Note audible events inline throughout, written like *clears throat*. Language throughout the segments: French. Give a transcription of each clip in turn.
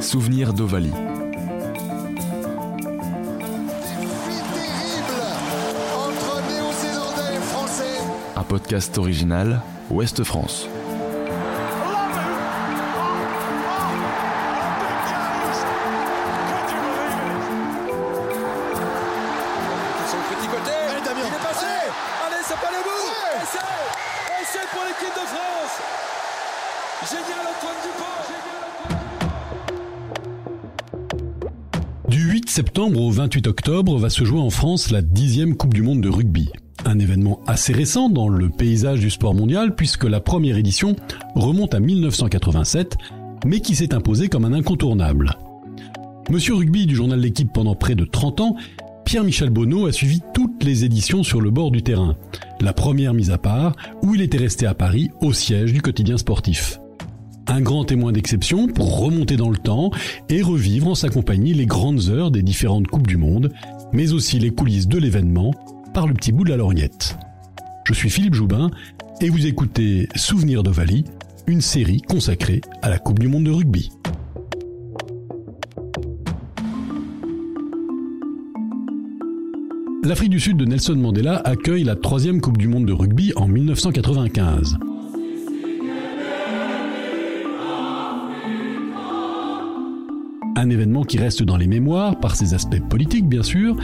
Souvenir d'Ovalie. Un podcast original Ouest France. 8 septembre au 28 octobre va se jouer en France la dixième Coupe du Monde de rugby. Un événement assez récent dans le paysage du sport mondial puisque la première édition remonte à 1987, mais qui s'est imposée comme un incontournable. Monsieur Rugby du journal L'équipe pendant près de 30 ans, Pierre-Michel Bonneau a suivi toutes les éditions sur le bord du terrain. La première mise à part, où il était resté à Paris, au siège du quotidien sportif. Un grand témoin d'exception pour remonter dans le temps et revivre en sa compagnie les grandes heures des différentes Coupes du Monde, mais aussi les coulisses de l'événement par le petit bout de la lorgnette. Je suis Philippe Joubin et vous écoutez Souvenir d'Ovalie, une série consacrée à la Coupe du Monde de rugby. L'Afrique du Sud de Nelson Mandela accueille la troisième Coupe du Monde de rugby en 1995. Un événement qui reste dans les mémoires par ses aspects politiques bien sûr,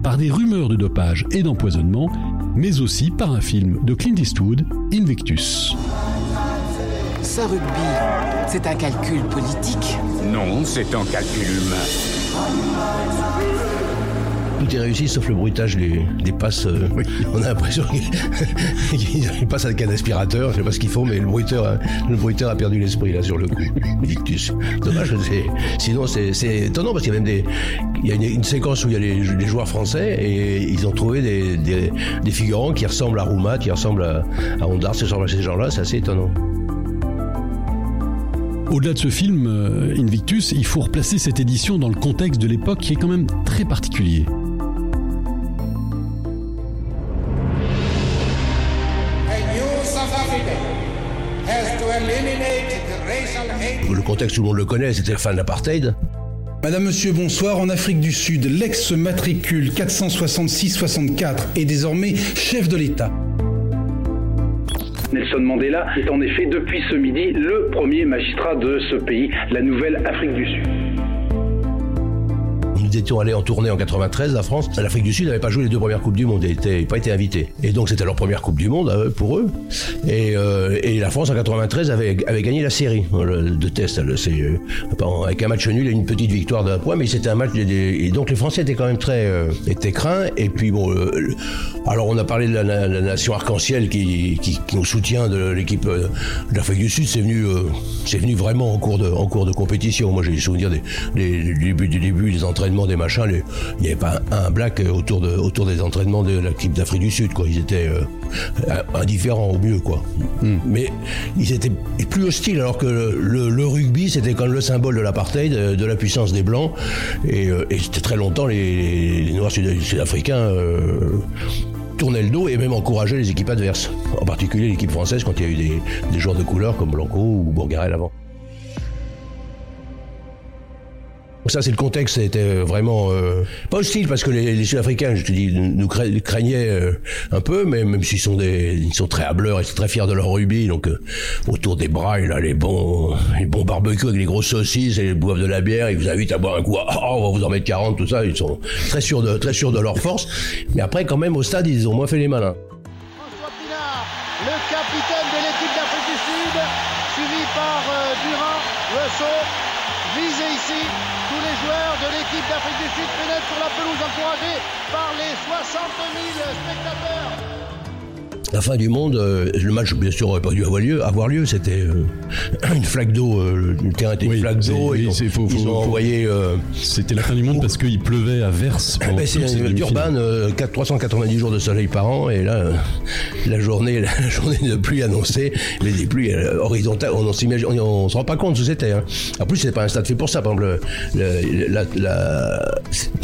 par des rumeurs de dopage et d'empoisonnement, mais aussi par un film de Clint Eastwood, Invictus. Ce rugby, c'est un calcul politique? Non, c'est un calcul humain. Tout est réussi sauf le bruitage des, des passes. euh, *laughs* On a l'impression qu'il *laughs* passe avec un aspirateur, je sais pas ce qu'ils font, mais le bruiteur, a- le bruiteur a perdu l'esprit là sur le coup. *laughs* Victus. Dommage, sinon c'est étonnant parce qu'il y a même des, il y a une, une séquence où il y a les, les joueurs français et ils ont trouvé des, des, des figurants qui ressemblent à Roumat, qui ressemblent à, Ondar, à ces gens-là, c'est assez étonnant. Au-delà de ce film, euh, Invictus, il faut replacer cette édition dans le contexte de l'époque qui est quand même très particulier. Contexte tout le monde le connaît, c'était la fin de l'apartheid. Madame, Monsieur, bonsoir. En Afrique du Sud, l'ex-matricule 466-64 est désormais chef de l'État. Nelson Mandela est en effet depuis ce midi le premier magistrat de ce pays, la nouvelle Afrique du Sud. Nous étions allés en tournée en 93, la France. L'Afrique du Sud n'avait pas joué les deux premières Coupes du Monde, ils n'avaient pas été invités. Et donc c'était leur première Coupe du Monde pour eux. Et, euh, et la France en 93 avait, gagné la série euh, de test. le- euh, avec un match nul et une petite victoire d'un point, mais c'était un match. et donc les Français étaient quand même très euh, étaient craints. Et puis bon, alors on a parlé de la, nation arc-en-ciel qui, nous soutient de l'équipe de l'Afrique du Sud. C'est venu, venu vraiment en cours de, en cours de compétition. Moi j'ai des souvenirs des, des- du début, des entraînements, des machins. les- il n'y avait pas un, un black autour, de, autour des entraînements de l'équipe d'Afrique du Sud. Quoi. Ils étaient euh, indifférents au mieux. Quoi. Mais ils étaient plus hostiles alors que le, le- le rugby c'était comme le symbole de l'apartheid, de, de la puissance des Blancs. Et, euh, et c'était très longtemps les, les Noirs sud- sud-africains. euh, tournaient le dos et même encourageaient les équipes adverses. En particulier l'équipe française quand il y a eu des, des joueurs de couleur comme Blanco ou Bourgarel avant. Ça, c'est le contexte, c'était vraiment euh, pas hostile parce que les, Sud-Africains, je te dis, nous cra- craignaient euh, un peu, mais même s'ils sont ils très hableurs et sont très fiers de leur rugby, donc euh, autour des bras, il a les bons, les bons barbecues avec les grosses saucisses et ils boivent de la bière, ils vous invitent à boire un coup, ah, on va vous en mettre 40, tout ça, ils sont très sûrs de, très sûrs de leur force. Mais après, quand même, au stade, ils ont moins fait les malins. François Pinard, le capitaine de l'équipe d'Afrique du Sud, suivi par euh, Durand, visé ici. Du Sud pénètrent sur la pelouse encouragés par les 60 000 spectateurs. La fin du monde, euh, le match bien sûr aurait pas dû avoir lieu. Avoir lieu, c'était euh, *clears throat* une flaque d'eau. euh, le terrain était une Oui, flaque d'eau. oui, Ils, faut- ils faut- ont envoyé. euh, C'était la fin du monde parce qu'il pleuvait à verse. Pendant ben, c'est. Durban, euh, 4 390 jours de soleil par an, et là, la journée, *laughs* la journée de pluie annoncée, mais des pluies horizontales, on, on se rend pas compte ce que c'était. Hein. En plus, c'est pas un stade fait pour ça. Par exemple, le- le- la- la-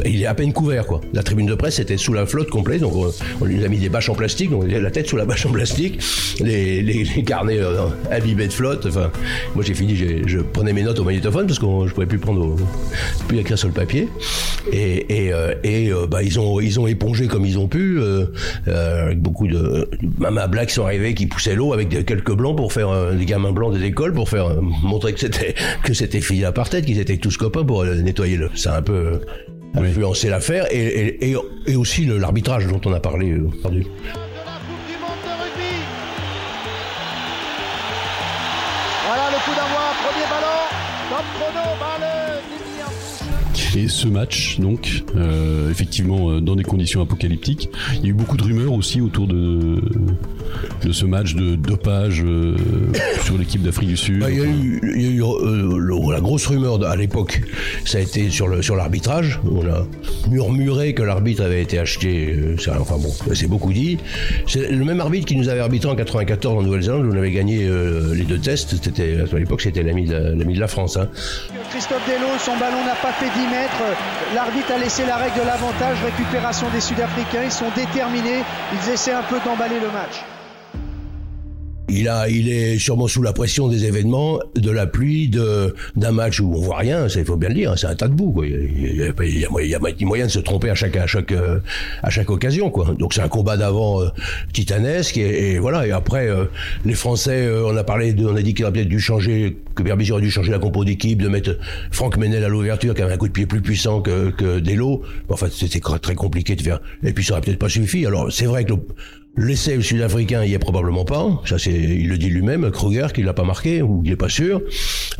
il est à peine couvert, quoi. La tribune de presse était sous la flotte complète, donc on, on lui a mis des bâches en plastique, donc la tête sous la bâche en plastique, les, les, les carnets euh, imbibés de flotte. Enfin, moi j'ai fini, je prenais mes notes au magnétophone parce que je pouvais plus prendre, au- plus écrire sur le papier. Et, et, euh, et euh, bah, ils ont ils ont épongé comme ils ont pu, euh, avec beaucoup de à Black sont arrivés qui poussaient l'eau avec des- quelques blancs pour faire des gamins blancs des écoles pour faire montrer que c'était que c'était fini à par tête, qu'ils étaient tous copains pour nettoyer le. Ça a un peu influencé l'affaire et, et, et, et aussi l'arbitrage dont on a parlé. euh, Et ce match, donc, euh, effectivement, euh, dans des conditions apocalyptiques, il y a eu beaucoup de rumeurs aussi autour de, de ce match de dopage euh, sur l'équipe d'Afrique du Sud. Bah, Il y a eu, il y a eu euh, le- la grosse rumeur à l'époque, ça a été sur le sur l'arbitrage. On a murmuré que l'arbitre avait été acheté. euh, ça, enfin bon, c'est beaucoup dit. C'est le même arbitre qui nous avait arbitré en 94 en Nouvelle-Zélande. où On avait gagné euh, les deux tests. C'était à l'époque, c'était l'ami de, la- l'ami de la France. Hein. Christophe Delo, son ballon n'a pas fait 10 mètres. L'arbitre a laissé la règle de l'avantage. Récupération des Sud-Africains. Ils sont déterminés. Ils essaient un peu d'emballer le match. Il a, il est sûrement sous la pression des événements, de la pluie, de d'un match où on voit rien. Ça, il faut bien le dire. hein, C'est un tas de boue. Quoi. Il, y a, il il y a moyen- de se tromper à chaque à chaque à chaque occasion. Quoi. Donc c'est un combat d'avant euh, titanesque et, et voilà. Et après, euh, les Français, euh, on a parlé, de, on a dit qu'il aurait peut-être dû changer, que Berbizier aurait dû changer la compo d'équipe, de mettre Franck Menel à l'ouverture, qui avait un coup de pied plus puissant que que Delo. En fait, c'était très compliqué de faire. Et puis ça aurait peut-être pas suffi. Alors c'est vrai que le, L'essai sud-africain, il y est probablement pas. Ça, c'est, il le dit lui-même, Kruger, qui l'a pas marqué, ou il est pas sûr.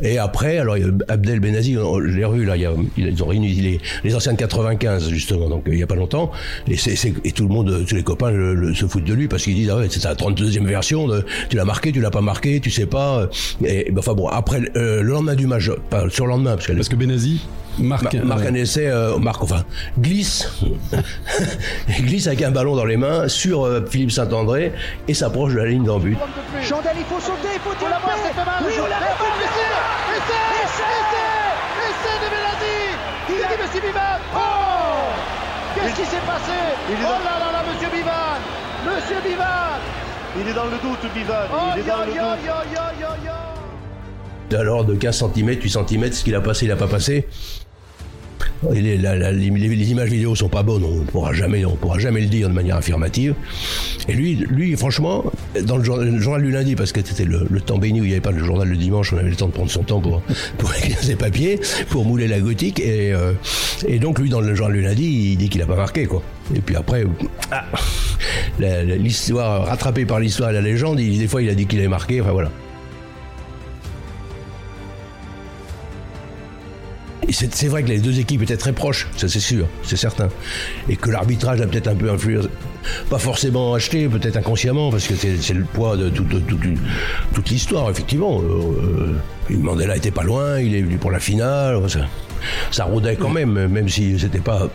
Et après, alors, Abdel Benazi, l'ai revu, là, il y a, ils ont réuni les, les anciens de 95, justement, donc, il y a pas longtemps. Et c'est, c'est- et tout le monde, tous les copains se foutent de lui parce qu'ils disent, ah ouais, c'est sa 32e version tu l'as marqué, tu l'as pas marqué, tu sais pas. Et, ben, enfin bon, après, euh, le lendemain du match, pas sur le lendemain, parce Parce que Benazi marque, Ma- marque un essai, euh, marque, enfin, glisse, *laughs* glisse avec un ballon dans les mains sur euh, Philippe Saint-André et s'approche de la ligne d'en but. Chandel, il faut sauter, il faut tirer la. Oui, on l'a fait, essai, essai, essai, essai de Belasi. Il a dit Messi Bivan. Oh Qu'est-ce qui s'est passé Oh là là là, Monsieur Bivan, Monsieur Bivan. Il est dans le doute, Bivan. Oh Il est yo dans le yo doute. yo yo yo yo. Alors de 15 cm, 8 cm, ce qu'il a passé, il a pas passé. Les, images vidéo sont pas bonnes, on pourra jamais, on pourra jamais le dire de manière affirmative. Et lui, lui, franchement, dans le, le journal du lundi, parce que c'était le, temps béni où il n'y avait pas le journal le dimanche, on avait le temps de prendre son temps pour, pour *laughs* écrire ses papiers, pour mouler la gothique. Et, euh, et donc lui, dans le journal du lundi, il dit qu'il a pas marqué, quoi. Et puis après, ah, l'histoire rattrapée par l'histoire et la légende, il, des fois il a dit qu'il avait marqué, enfin voilà. C'est vrai que les deux équipes étaient très proches, ça c'est sûr, c'est certain. Et que l'arbitrage a peut-être un peu influé, pas forcément acheté, peut-être inconsciemment, parce que c'est le poids de toute, l'histoire, effectivement. Euh, euh, Mandela était pas loin, il est venu pour la finale, ça, ça quand même, même si c'était pas,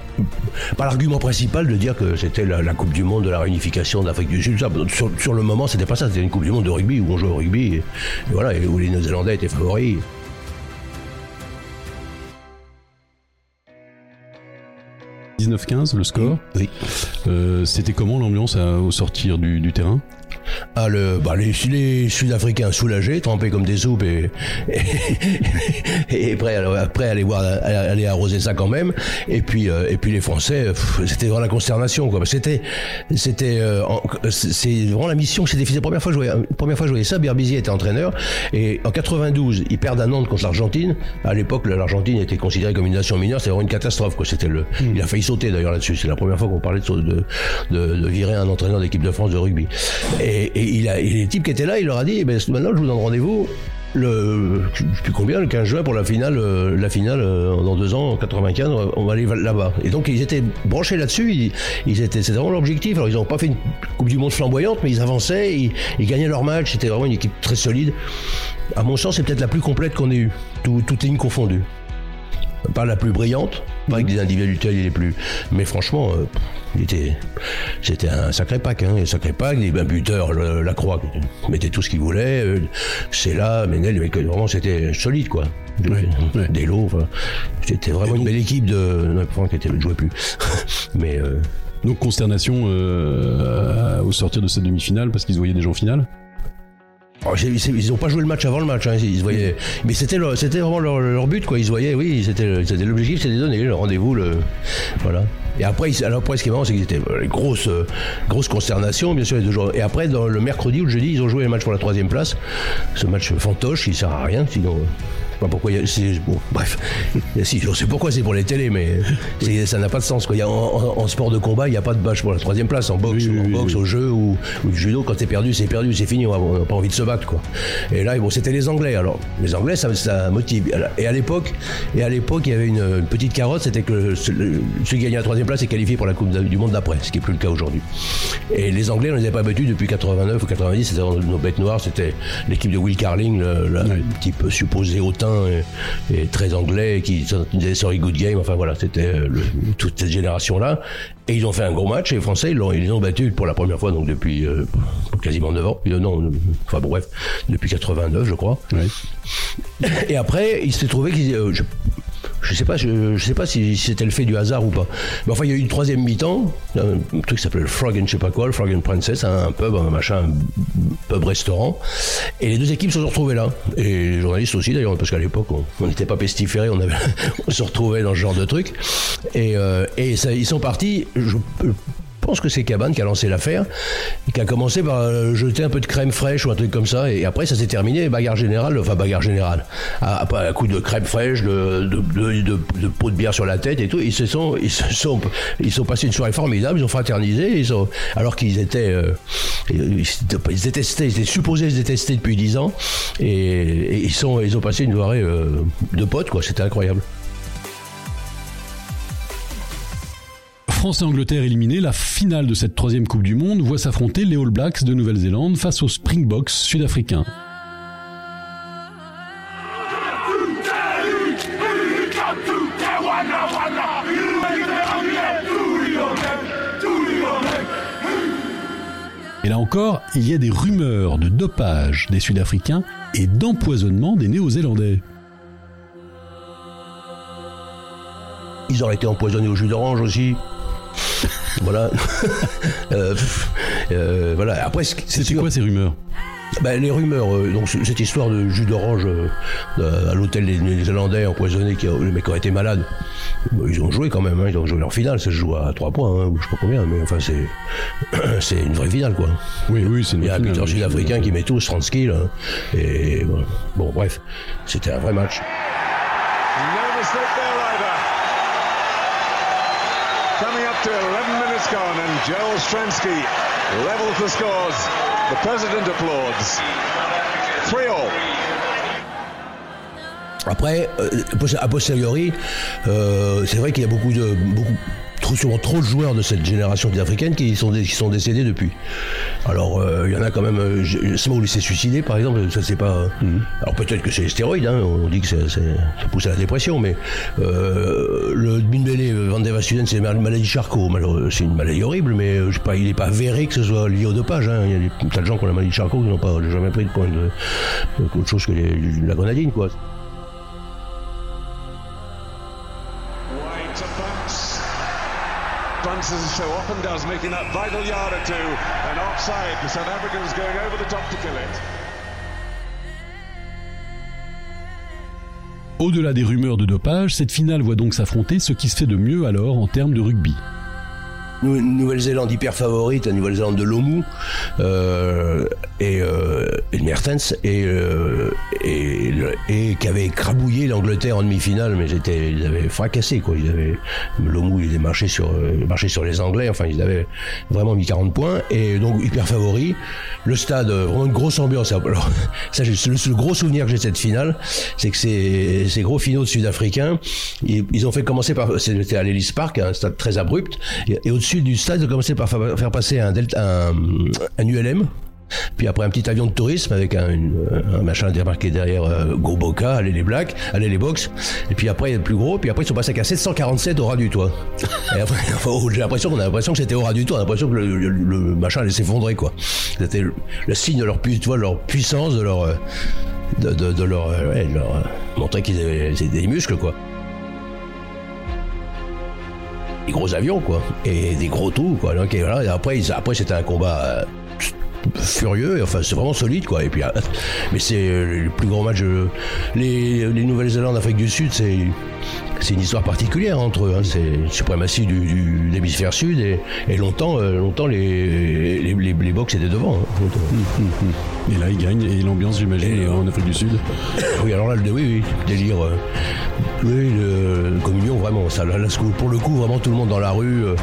pas l'argument principal de dire que c'était la, Coupe du Monde de la réunification de l'Afrique du Sud. Sur, le moment, c'était pas ça, c'était une Coupe du Monde de rugby où on jouait au rugby, et, voilà, où les Néo-Zélandais étaient favoris. 19-15, le score. Oui. Euh, C'était comment l'ambiance au sortir du, du terrain? Ah, le, bah, les, les Sud-Africains soulagés, trempés comme des soupes et, et, et prêts, à, prêts à aller voir, à aller arroser ça quand même. Et puis, euh, et puis les Français, c'était vraiment la consternation, quoi. C'était, c'était, euh, c'est vraiment la mission que c'était fait. La première fois je voyais, première fois je voyais ça, Berbizier était entraîneur. Et en 92, ils perdent à Nantes contre l'Argentine. À l'époque, l'Argentine était considérée comme une nation mineure. C'était vraiment une catastrophe, quoi. C'était le, il a failli sauter d'ailleurs là-dessus. C'est la première fois qu'on parlait de, de, de, de virer un entraîneur d'équipe de France de rugby. Et, et il a, les types qui étaient là, il leur a dit, eh ben, maintenant, je vous donne rendez-vous le, je sais plus combien, le 15 juin pour la finale, euh, la finale euh, dans deux ans, en 95, on va aller là-bas. Et donc ils étaient branchés là-dessus, ils, c'était vraiment l'objectif. Alors ils n'ont pas fait une Coupe du Monde flamboyante, mais ils avançaient, ils, ils gagnaient leur match. C'était vraiment une équipe très solide. À mon sens, c'est peut-être la plus complète qu'on ait eue, tout, toutes lignes confondues. Pas la plus brillante, pas avec des individualités les plus. Mais franchement, euh, il était, c'était un sacré pack, hein, un sacré pack. Les ben, le- la croix, mettait tout ce qu'il voulait. Euh, c'est là, Menel, mais vraiment c'était solide, quoi. Des lots, enfin, c'était vraiment une belle équique de. Non, Franck était, ne jouait plus. *laughs* mais. euh, Donc consternation euh, au sortir de cette demi-finale parce qu'ils voyaient déjà en finale? Oh, ils n'ont pas joué le match avant le match, hein, ils se voyaient. Mais c'était c'était vraiment leur, but, quoi. Ils se voyaient, oui, c'était l'objectif, c'était donner le rendez-vous, le voilà. Et après, alors après, ce qui est marrant, c'est qu'ils étaient euh, grosse, euh, grosse consternation, bien sûr, les deux jours. Et après, dans le mercredi ou le jeudi, ils ont joué le match pour la troisième place. Ce match fantoche, il sert à rien, sinon pourquoi. bon, bref, si, je sais pourquoi c'est pour les télés, mais *laughs* ça n'a pas de sens. Quoi. Il en, sport de combat, il n'y a pas de bâche pour la troisième place. En boxe, en boxe au jeu ou, ou judo, quand t'es perdu, c'est perdu, c'est fini. On n'a pas envie de se battre. Quoi. Et là, bon, c'était les Anglais. Alors, les Anglais, ça, ça motive. Et à l'époque, et à l'époque, il y avait une, petite carotte, c'était que celui qui gagnait la troisième place est qualifié pour la Coupe du Monde d'après, ce qui n'est plus le cas aujourd'hui. Et les Anglais, on ne les avait pas battus depuis 89 ou 90. C'était nos bêtes noires. C'était l'équipe de Will Carling, le, le type supposé autant et, très anglais, qui disaient sorry good game. Enfin voilà, c'était euh, toute cette génération-là. Et ils ont fait un gros match et les Français, ils l'ont, ils ont battu pour la première fois, donc depuis euh, quasiment 9 ans. Euh, non, enfin bref, depuis 89, je crois. Et après, il s'est trouvé qu'ils, je sais pas, je, sais pas si, c'était le fait du hasard ou pas. Mais enfin, il y a eu une troisième mi-temps, un truc qui s'appelait le Frog and je sais pas quoi, le Frog and Princess, un pub, un machin, un pub restaurant. Et les deux équipes se sont retrouvées là. Et les journalistes aussi d'ailleurs, parce qu'à l'époque, on n'était pas pestiférés, on, avait, *laughs* on se retrouvait dans ce genre de truc. Et, euh, et ça, ils sont partis. Je pense que c'est Cabane qui a lancé l'affaire, qui a commencé par euh, jeter un peu de crème fraîche ou un truc comme ça, et après ça s'est terminé, bagarre générale, enfin bagarre générale, à, coup de crème fraîche, de, de, de, bière sur la tête et tout, ils se sont, ils se sont, ils sont passés une soirée formidable, ils ont fraternisé, alors qu'ils étaient, euh, ils, détestaient, ils étaient supposés se détester depuis 10 ans, et, ils ont passé une soirée euh, de potes, quoi, c'était incroyable. France et Angleterre éliminés, la finale de cette troisième Coupe du Monde voit s'affronter les All Blacks de Nouvelle-Zélande face aux Springboks sud-africains. Et là encore, il y a des rumeurs de dopage des Sud-Africains et d'empoisonnement des Néo-Zélandais. Ils auraient été empoisonnés au jus d'orange aussi voilà. *laughs* Euh, euh, voilà. Après, c'est quoi ces rumeurs ben, les rumeurs, euh, donc cette histoire de jus d'orange à l'hôtel des Néo-Zélandais empoisonné, qui, le mec aurait été malade, ils ont joué quand même, hein, ils ont joué leur finale, ça se joue à 3 points, hein, je sais pas combien, mais enfin c'est *clears throat* c'est une vraie finale quoi. Oui, oui, c'est une Il y a un buteur sud-africain qui met tous 30 skills, hein, et bon, bref, c'était un vrai match. To 11 minutes gone and Joel Stransky levels the scores. The president applauds. 3 all. Après, euh, a posteriori, euh, c'est vrai qu'il y a beaucoup de beaucoup trop, souvent trop de joueurs de cette génération africaine qui sont, qui sont décédés depuis. Alors, euh, il y en a quand même. Euh, Small s'est suicidé, par exemple, ça c'est pas. Mhm. Alors peut-être que c'est les stéroïdes, hein, on dit que ça pousse à la dépression, mais euh, le Bimbele Van der c'est une maladie Charcot. C'est une maladie horrible, mais je sais pas, il n'est pas avéré que ce soit lié au dopage. Hein. Il y a des tas de gens qui ont la maladie de Charcot qui n'ont pas jamais pris de point de, autre chose que la grenadine, quoi. So often does, making that vital yard or two, and offside. The South Africans going over the top to kill it. Au-delà des rumeurs de dopage, cette finale voit donc s'affronter ce qui se fait de mieux alors en termes de rugby. Nouvelle-Zélande hyper favorite, la Nouvelle-Zélande de Lomu euh, et, euh, Mertens et, euh, et, et, qui avait crabouillé l'Angleterre en demi-finale, mais ils, ils avaient fracassé quoi. Ils avaient Lomu, il avait marché sur euh, marché sur les Anglais. Enfin, ils avaient vraiment mis 40 points et donc hyper favori. Le stade, euh, vraiment une grosse ambiance. Alors, *laughs* ça, le, le, gros souvenir que j'ai de cette finale, c'est que ces, ces gros finaux sud-africains, ils, ils, ont fait commencer par c'était à l'Ellis Park, un stade très abrupt, et, et au-dessus du stade, ils ont commencé par faire passer un, delta, un, ULM, puis après un petit avion de tourisme avec un, un machin débarqué derrière euh, Boca, allez les Blacks, allez les Box. Et puis après il y a le plus gros, puis après ils sont passés à 747 au ras du toit. Et après, *laughs* j'ai l'impression qu'on a l'impression que c'était au ras du toit, on a l'impression que le, machin allait s'effondrer quoi. C'était le, signe de leur, puissance, de leur, euh, de, de, de leur, euh, montrer qu'ils avaient des muscles quoi. des gros avions, quoi, et des gros trous, quoi. Et après, c'était un combat euh, furieux, et enfin c'est vraiment solide quoi. Et puis, euh, mais c'est euh, le plus grand match. euh, les, les Nouvelle-Zélande, Afrique du Sud, c'est c'est une histoire particulière entre eux. hein. C'est une suprématie du, du- de l'hémisphère sud et, et longtemps, euh, longtemps les les, les, les Box étaient devant. hein. Et là, il gagne, et l'ambiance, j'imagine, en Afrique du Sud. Oui, alors là, le, oui, oui, délire. euh, oui, le, communion, vraiment. Ça, pour le coup, vraiment tout le monde dans la rue, euh,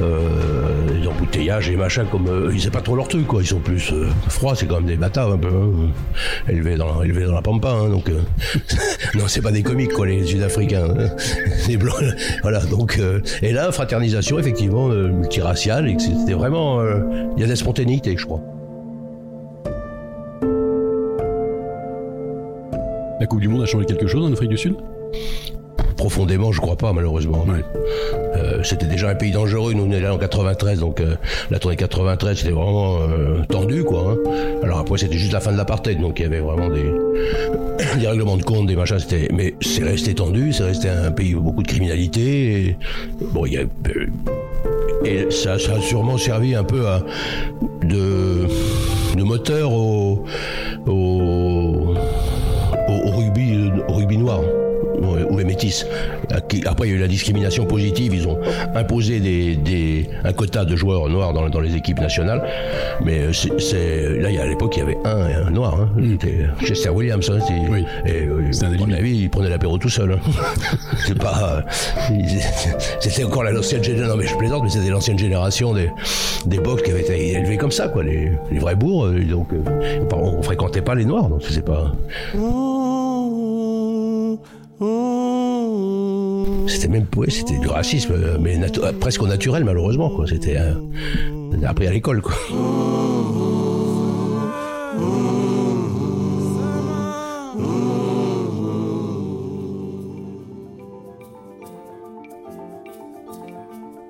euh, les embouteillages et machin, comme euh, ils savent pas trop leur truc, quoi. Ils sont plus euh, froids, c'est quand même des bâtards un peu, hein, élevés dans, élevés dans la pampa, hein, donc. euh, *laughs* non, c'est pas des comiques, quoi, les Sud-Africains, hein. *laughs* les blancs. Voilà, donc. euh, et là, fraternisation, effectivement, euh, multiraciale, et c'était vraiment. euh, Il y a de la spontanéité, je crois. La Coupe du Monde a changé quelque chose en Afrique du Sud? Profondément, je crois pas, malheureusement. Euh, c'était déjà un pays dangereux. Nous, on est là en 93, donc euh, la tournée 93, c'était vraiment euh, tendu, quoi. hein. Alors après, c'était juste la fin de l'apartheid, donc il y avait vraiment des, *coughs* des règlements de compte, des machins. C'était, mais c'est resté tendu, c'est resté un pays où beaucoup de criminalité. Et, bon, il y a, et ça, ça a sûrement servi un peu à de, de moteur au, au, au, au rugby, au rugby noir ou les métis. Après, il y a eu la discrimination positive. Ils ont imposé des, des, un quota de joueurs noirs dans, dans les équipes nationales. Mais c'est, c'est- là, il y a- à l'époque, il y avait un, un noir. Hein. C'était Chester Williams. Hein, c'était- et, euh, à mon avis, il prenait l'apéro tout seul. hein. *laughs* c'est pas. euh, il- c'était encore la- l'ancienne génération. Non, mais je plaisante, mais c'était l'ancienne génération des, des box qui avaient été élevés comme ça, quoi. Les, les vrais bourgs. euh, Donc, euh, on fréquentait pas les noirs. Donc, c'est pas. C'était même ouais, c'était du racisme, euh, mais natu- euh, presque naturel malheureusement. Quoi. C'était euh, appris à l'école. Quoi.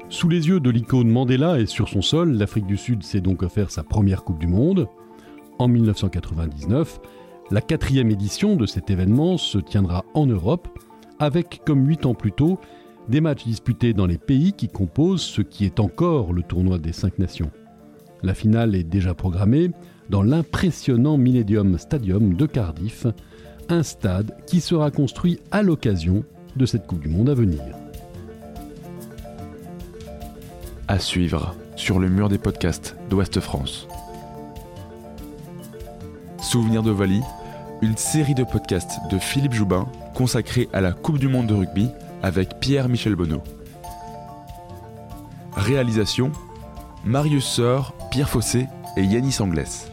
Sous les yeux de l'icône Mandela et sur son sol, l'Afrique du Sud s'est donc offert sa première Coupe du Monde. En 1999, la quatrième édition de cet événement se tiendra en Europe, avec, comme huit ans plus tôt, des matchs disputés dans les pays qui composent ce qui est encore le tournoi des cinq nations. La finale est déjà programmée dans l'impressionnant Millennium Stadium de Cardiff, un stade qui sera construit à l'occasion de cette Coupe du Monde à venir. À suivre sur le mur des podcasts d'Ouest France. Souvenir de Vali, une série de podcasts de Philippe Joubin consacrée à la Coupe du Monde de rugby avec Pierre-Michel Bonneau. Réalisation Marius Seur, Pierre Fossé et Yanis Anglès.